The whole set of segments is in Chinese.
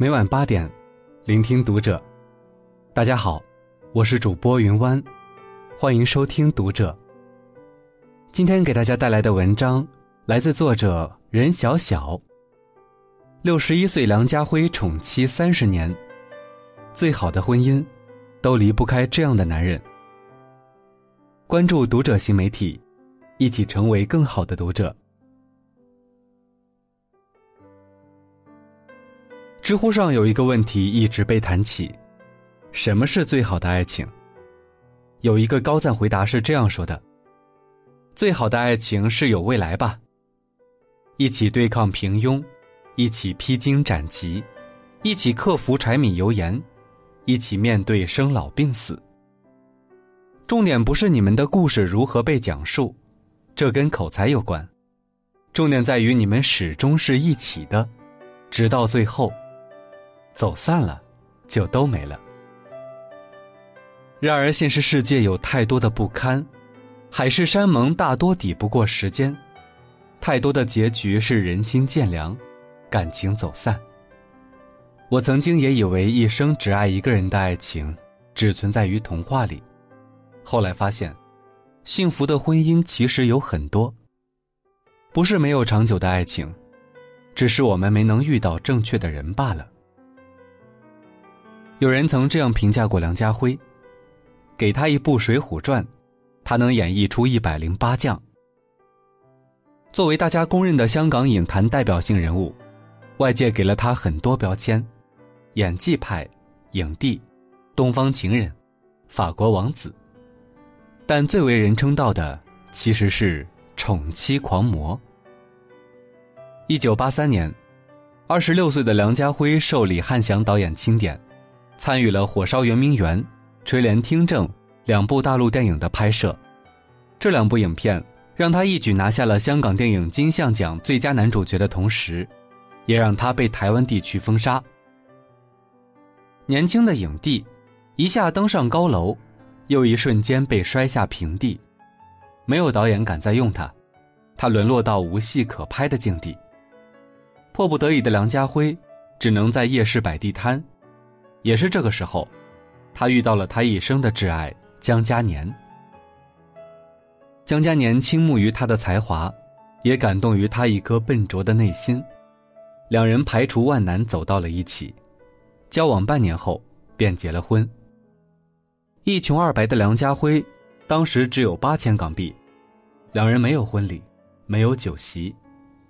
每晚八点，聆听读者。大家好，我是主播云湾，欢迎收听读者。今天给大家带来的文章来自作者任小小。六十一岁梁家辉宠妻三十年，最好的婚姻，都离不开这样的男人。关注读者新媒体，一起成为更好的读者。知乎上有一个问题一直被谈起：什么是最好的爱情？有一个高赞回答是这样说的：“最好的爱情是有未来吧，一起对抗平庸，一起披荆斩棘，一起克服柴米油盐，一起面对生老病死。重点不是你们的故事如何被讲述，这跟口才有关，重点在于你们始终是一起的，直到最后。”走散了，就都没了。然而，现实世界有太多的不堪，海誓山盟大多抵不过时间，太多的结局是人心渐凉，感情走散。我曾经也以为一生只爱一个人的爱情，只存在于童话里。后来发现，幸福的婚姻其实有很多，不是没有长久的爱情，只是我们没能遇到正确的人罢了。有人曾这样评价过梁家辉：“给他一部《水浒传》，他能演绎出一百零八将。”作为大家公认的香港影坛代表性人物，外界给了他很多标签：演技派、影帝、东方情人、法国王子。但最为人称道的其实是宠妻狂魔。一九八三年，二十六岁的梁家辉受李汉祥导演钦点。参与了《火烧圆明园》《垂帘听政》两部大陆电影的拍摄，这两部影片让他一举拿下了香港电影金像奖最佳男主角的同时，也让他被台湾地区封杀。年轻的影帝，一下登上高楼，又一瞬间被摔下平地，没有导演敢再用他，他沦落到无戏可拍的境地。迫不得已的梁家辉，只能在夜市摆地摊。也是这个时候，他遇到了他一生的挚爱江嘉年。江嘉年倾慕于他的才华，也感动于他一颗笨拙的内心，两人排除万难走到了一起，交往半年后便结了婚。一穷二白的梁家辉，当时只有八千港币，两人没有婚礼，没有酒席，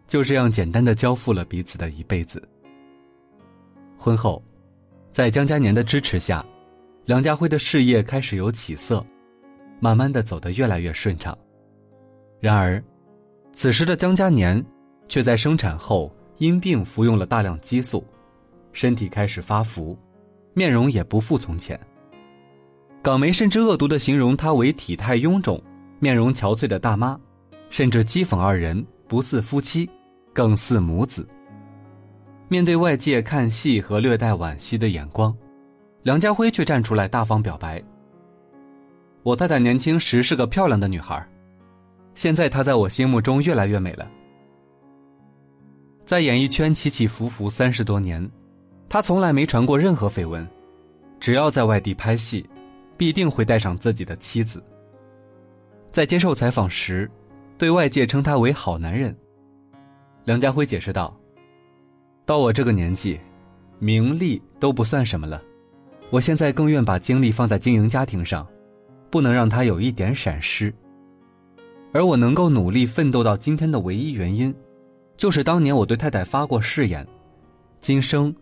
就这样简单的交付了彼此的一辈子。婚后。在江嘉年的支持下，梁家辉的事业开始有起色，慢慢的走得越来越顺畅。然而，此时的江嘉年却在生产后因病服用了大量激素，身体开始发福，面容也不复从前。港媒甚至恶毒的形容她为体态臃肿、面容憔悴的大妈，甚至讥讽二人不似夫妻，更似母子。面对外界看戏和略带惋惜的眼光，梁家辉却站出来大方表白：“我太太年轻时是个漂亮的女孩，现在她在我心目中越来越美了。”在演艺圈起起伏伏三十多年，他从来没传过任何绯闻，只要在外地拍戏，必定会带上自己的妻子。在接受采访时，对外界称他为“好男人”。梁家辉解释道。到我这个年纪，名利都不算什么了。我现在更愿把精力放在经营家庭上，不能让它有一点闪失。而我能够努力奋斗到今天的唯一原因，就是当年我对太太发过誓言：今生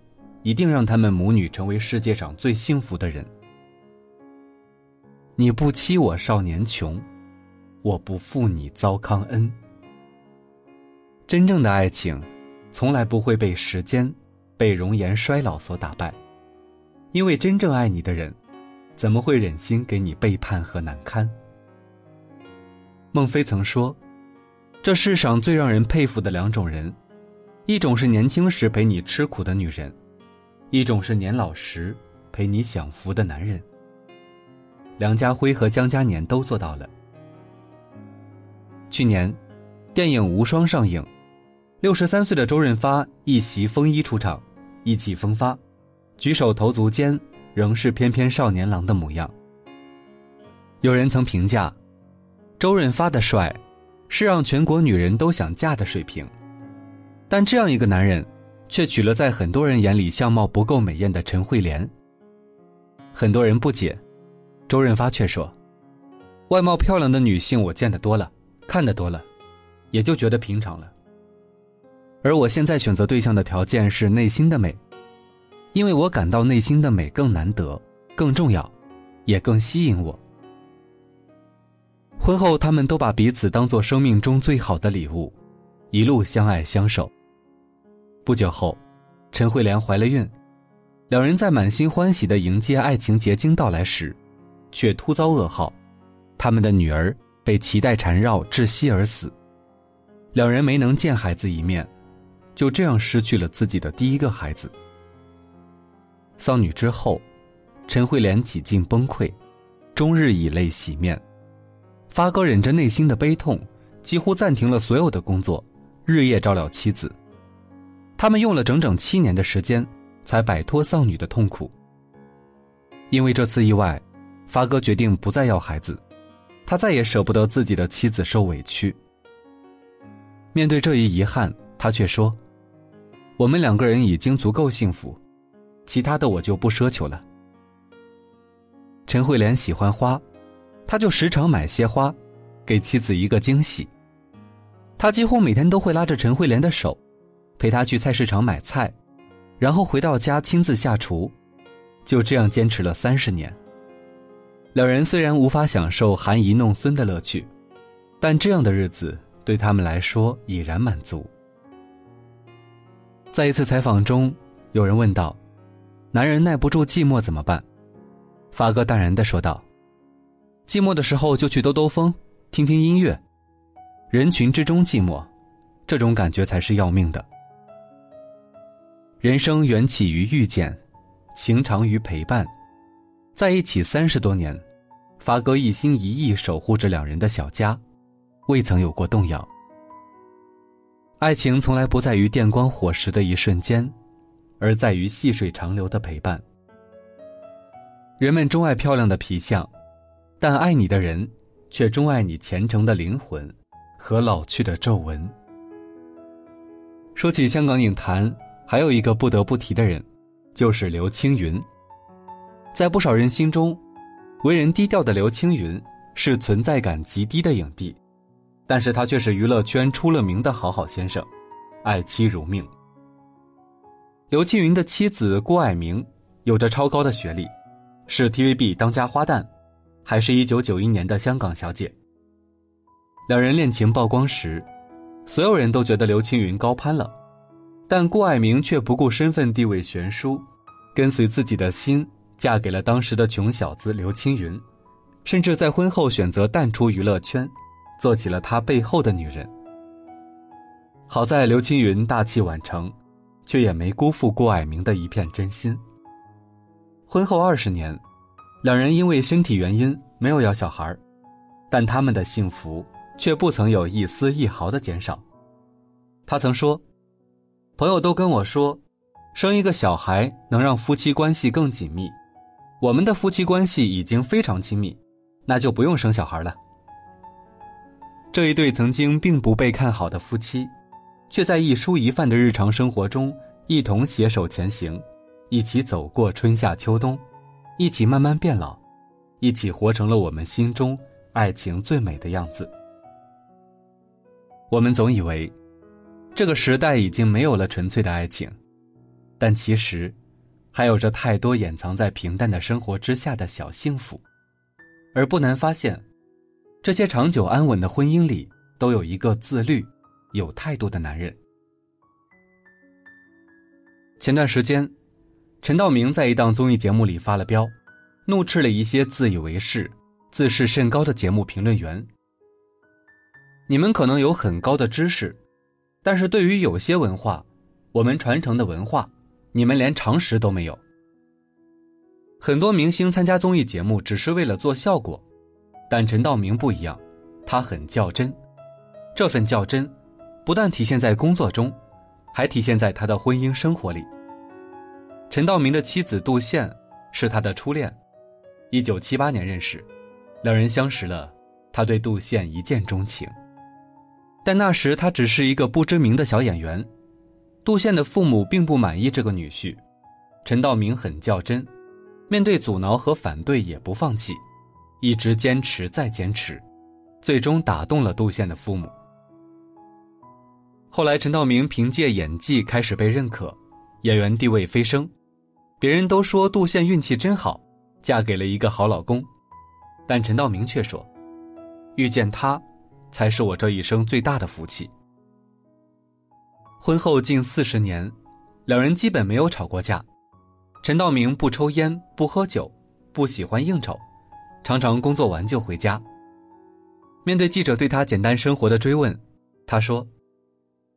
一定让他们母女成为世界上最幸福的人。你不欺我少年穷，我不负你糟糠恩。真正的爱情。从来不会被时间、被容颜衰老所打败，因为真正爱你的人，怎么会忍心给你背叛和难堪？孟非曾说，这世上最让人佩服的两种人，一种是年轻时陪你吃苦的女人，一种是年老时陪你享福的男人。梁家辉和江嘉年都做到了。去年，电影《无双》上映。六十三岁的周润发一袭风衣出场，意气风发，举手投足间仍是翩翩少年郎的模样。有人曾评价，周润发的帅，是让全国女人都想嫁的水平。但这样一个男人，却娶了在很多人眼里相貌不够美艳的陈慧莲。很多人不解，周润发却说：“外貌漂亮的女性我见得多了，看得多了，也就觉得平常了。而我现在选择对象的条件是内心的美，因为我感到内心的美更难得、更重要，也更吸引我。”婚后，他们都把彼此当做生命中最好的礼物，一路相爱相守。不久后，陈慧莲怀了孕，两人在满心欢喜的迎接爱情结晶到来时，却突遭噩耗，他们的女儿被脐带缠绕窒息而死，两人没能见孩子一面，就这样失去了自己的第一个孩子。丧女之后，陈慧莲几近崩溃，终日以泪洗面。发哥忍着内心的悲痛，几乎暂停了所有的工作，日夜照料妻子。他们用了整整七年的时间，才摆脱丧女的痛苦。因为这次意外，发哥决定不再要孩子，他再也舍不得自己的妻子受委屈。面对这一遗憾，他却说：“我们两个人已经足够幸福，其他的我就不奢求了。”陈慧莲喜欢花，他就时常买些花，给妻子一个惊喜。他几乎每天都会拉着陈慧莲的手。陪她去菜市场买菜，然后回到家亲自下厨，就这样坚持了三十年。两人虽然无法享受含饴弄孙的乐趣，但这样的日子对他们来说已然满足。在一次采访中，有人问道：“男人耐不住寂寞怎么办？”发哥淡然的说道：“寂寞的时候就去兜兜风，听听音乐，人群之中寂寞，这种感觉才是要命的。”人生缘起于遇见，情长于陪伴，在一起三十多年，发哥一心一意守护着两人的小家，未曾有过动摇。爱情从来不在于电光火石的一瞬间，而在于细水长流的陪伴。人们钟爱漂亮的皮相，但爱你的人，却钟爱你虔诚的灵魂和老去的皱纹。说起香港影坛。还有一个不得不提的人，就是刘青云。在不少人心中，为人低调的刘青云是存在感极低的影帝，但是他却是娱乐圈出了名的好好先生，爱妻如命。刘青云的妻子郭蔼明有着超高的学历，是 TVB 当家花旦，还是一九九一年的香港小姐。两人恋情曝光时，所有人都觉得刘青云高攀了。但顾爱明却不顾身份地位悬殊，跟随自己的心嫁给了当时的穷小子刘青云，甚至在婚后选择淡出娱乐圈，做起了他背后的女人。好在刘青云大器晚成，却也没辜负顾爱明的一片真心。婚后二十年，两人因为身体原因没有要小孩，但他们的幸福却不曾有一丝一毫的减少。他曾说。朋友都跟我说，生一个小孩能让夫妻关系更紧密。我们的夫妻关系已经非常亲密，那就不用生小孩了。这一对曾经并不被看好的夫妻，却在一蔬一饭的日常生活中一同携手前行，一起走过春夏秋冬，一起慢慢变老，一起活成了我们心中爱情最美的样子。我们总以为。这个时代已经没有了纯粹的爱情，但其实，还有着太多掩藏在平淡的生活之下的小幸福，而不难发现，这些长久安稳的婚姻里，都有一个自律、有态度的男人。前段时间，陈道明在一档综艺节目里发了飙，怒斥了一些自以为是、自视甚高的节目评论员：“你们可能有很高的知识。”但是对于有些文化，我们传承的文化，你们连常识都没有。很多明星参加综艺节目只是为了做效果，但陈道明不一样，他很较真。这份较真，不但体现在工作中，还体现在他的婚姻生活里。陈道明的妻子杜宪是他的初恋，一九七八年认识，两人相识了，他对杜宪一见钟情。但那时他只是一个不知名的小演员，杜宪的父母并不满意这个女婿，陈道明很较真，面对阻挠和反对也不放弃，一直坚持再坚持，最终打动了杜宪的父母。后来陈道明凭借演技开始被认可，演员地位飞升。别人都说杜宪运气真好，嫁给了一个好老公，但陈道明却说，遇见他，才是我这一生最大的福气。婚后近四十年，两人基本没有吵过架。陈道明不抽烟，不喝酒，不喜欢应酬，常常工作完就回家。面对记者对他简单生活的追问，他说：“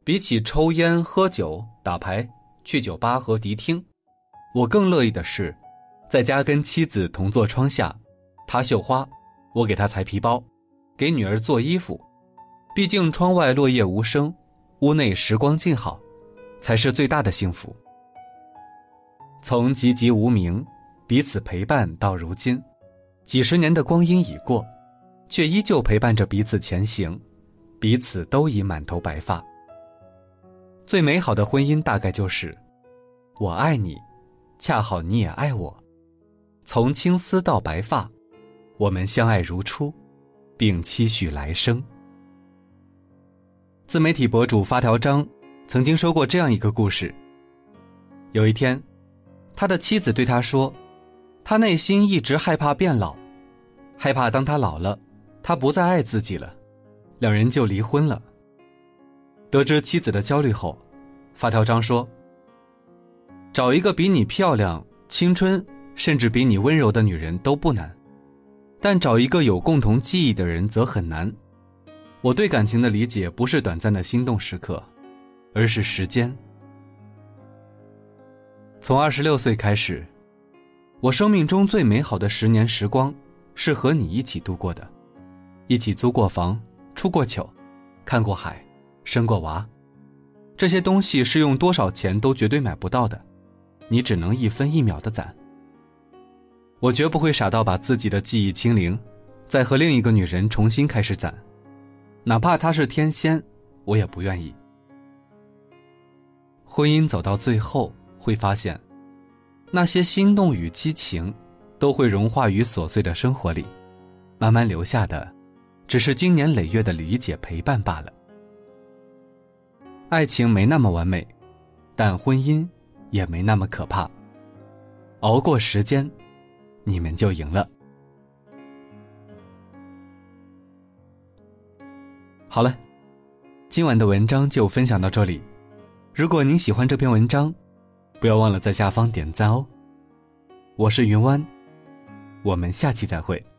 比起抽烟、喝酒、打牌、去酒吧和迪厅。”我更乐意的是，在家跟妻子同坐窗下，他绣花，我给他裁皮包，给女儿做衣服。毕竟窗外落叶无声，屋内时光静好，才是最大的幸福。从籍籍无名，彼此陪伴到如今，几十年的光阴已过，却依旧陪伴着彼此前行，彼此都已满头白发。最美好的婚姻大概就是，我爱你。恰好你也爱我，从青丝到白发，我们相爱如初，并期许来生。自媒体博主发条张曾经说过这样一个故事：有一天，他的妻子对他说，他内心一直害怕变老，害怕当他老了，他不再爱自己了，两人就离婚了。得知妻子的焦虑后，发条张说。找一个比你漂亮、青春，甚至比你温柔的女人都不难，但找一个有共同记忆的人则很难。我对感情的理解不是短暂的心动时刻，而是时间。从二十六岁开始，我生命中最美好的十年时光，是和你一起度过的，一起租过房、出过糗、看过海、生过娃，这些东西是用多少钱都绝对买不到的。你只能一分一秒的攒。我绝不会傻到把自己的记忆清零，再和另一个女人重新开始攒，哪怕她是天仙，我也不愿意。婚姻走到最后，会发现，那些心动与激情，都会融化于琐碎的生活里，慢慢留下的，只是经年累月的理解陪伴罢了。爱情没那么完美，但婚姻。也没那么可怕。熬过时间，你们就赢了。好了，今晚的文章就分享到这里。如果您喜欢这篇文章，不要忘了在下方点赞哦。我是云湾，我们下期再会。